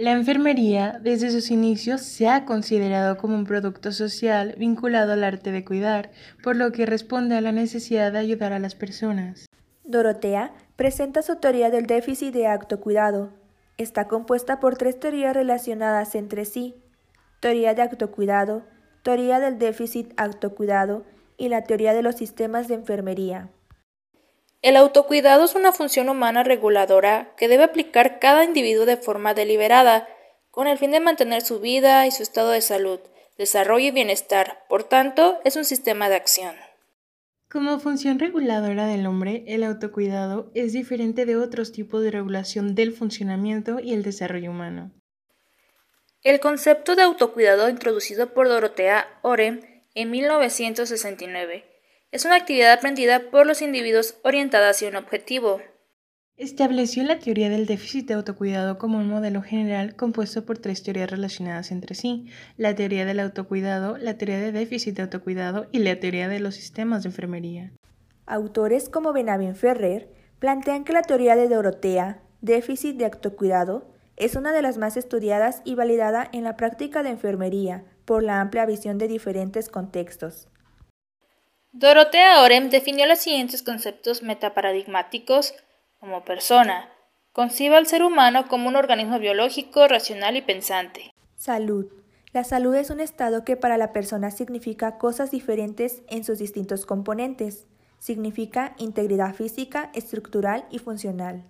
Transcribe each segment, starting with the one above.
La enfermería, desde sus inicios, se ha considerado como un producto social vinculado al arte de cuidar, por lo que responde a la necesidad de ayudar a las personas. Dorotea presenta su teoría del déficit de acto-cuidado. Está compuesta por tres teorías relacionadas entre sí: teoría de acto-cuidado, teoría del déficit acto-cuidado y la teoría de los sistemas de enfermería. El autocuidado es una función humana reguladora que debe aplicar cada individuo de forma deliberada, con el fin de mantener su vida y su estado de salud, desarrollo y bienestar. Por tanto, es un sistema de acción. Como función reguladora del hombre, el autocuidado es diferente de otros tipos de regulación del funcionamiento y el desarrollo humano. El concepto de autocuidado introducido por Dorotea Orem en 1969 es una actividad aprendida por los individuos orientada hacia un objetivo. Estableció la teoría del déficit de autocuidado como un modelo general compuesto por tres teorías relacionadas entre sí, la teoría del autocuidado, la teoría de déficit de autocuidado y la teoría de los sistemas de enfermería. Autores como Benavent Ferrer plantean que la teoría de Dorotea, déficit de autocuidado, es una de las más estudiadas y validada en la práctica de enfermería por la amplia visión de diferentes contextos. Dorotea Orem definió los siguientes conceptos metaparadigmáticos como persona. Concibe al ser humano como un organismo biológico, racional y pensante. Salud. La salud es un estado que para la persona significa cosas diferentes en sus distintos componentes. Significa integridad física, estructural y funcional.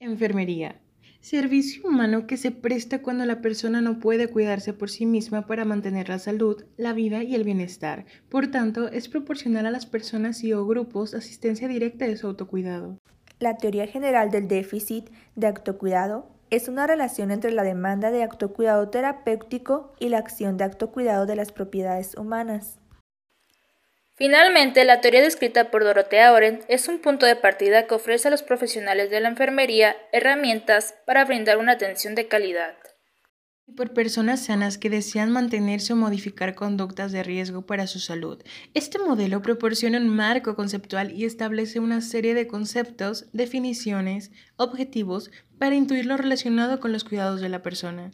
Enfermería. Servicio humano que se presta cuando la persona no puede cuidarse por sí misma para mantener la salud, la vida y el bienestar. Por tanto, es proporcional a las personas y o grupos asistencia directa de su autocuidado. La teoría general del déficit de autocuidado es una relación entre la demanda de autocuidado terapéutico y la acción de autocuidado de las propiedades humanas. Finalmente, la teoría descrita por Dorotea Oren es un punto de partida que ofrece a los profesionales de la enfermería herramientas para brindar una atención de calidad. Y por personas sanas que desean mantenerse o modificar conductas de riesgo para su salud. Este modelo proporciona un marco conceptual y establece una serie de conceptos, definiciones, objetivos para intuir lo relacionado con los cuidados de la persona.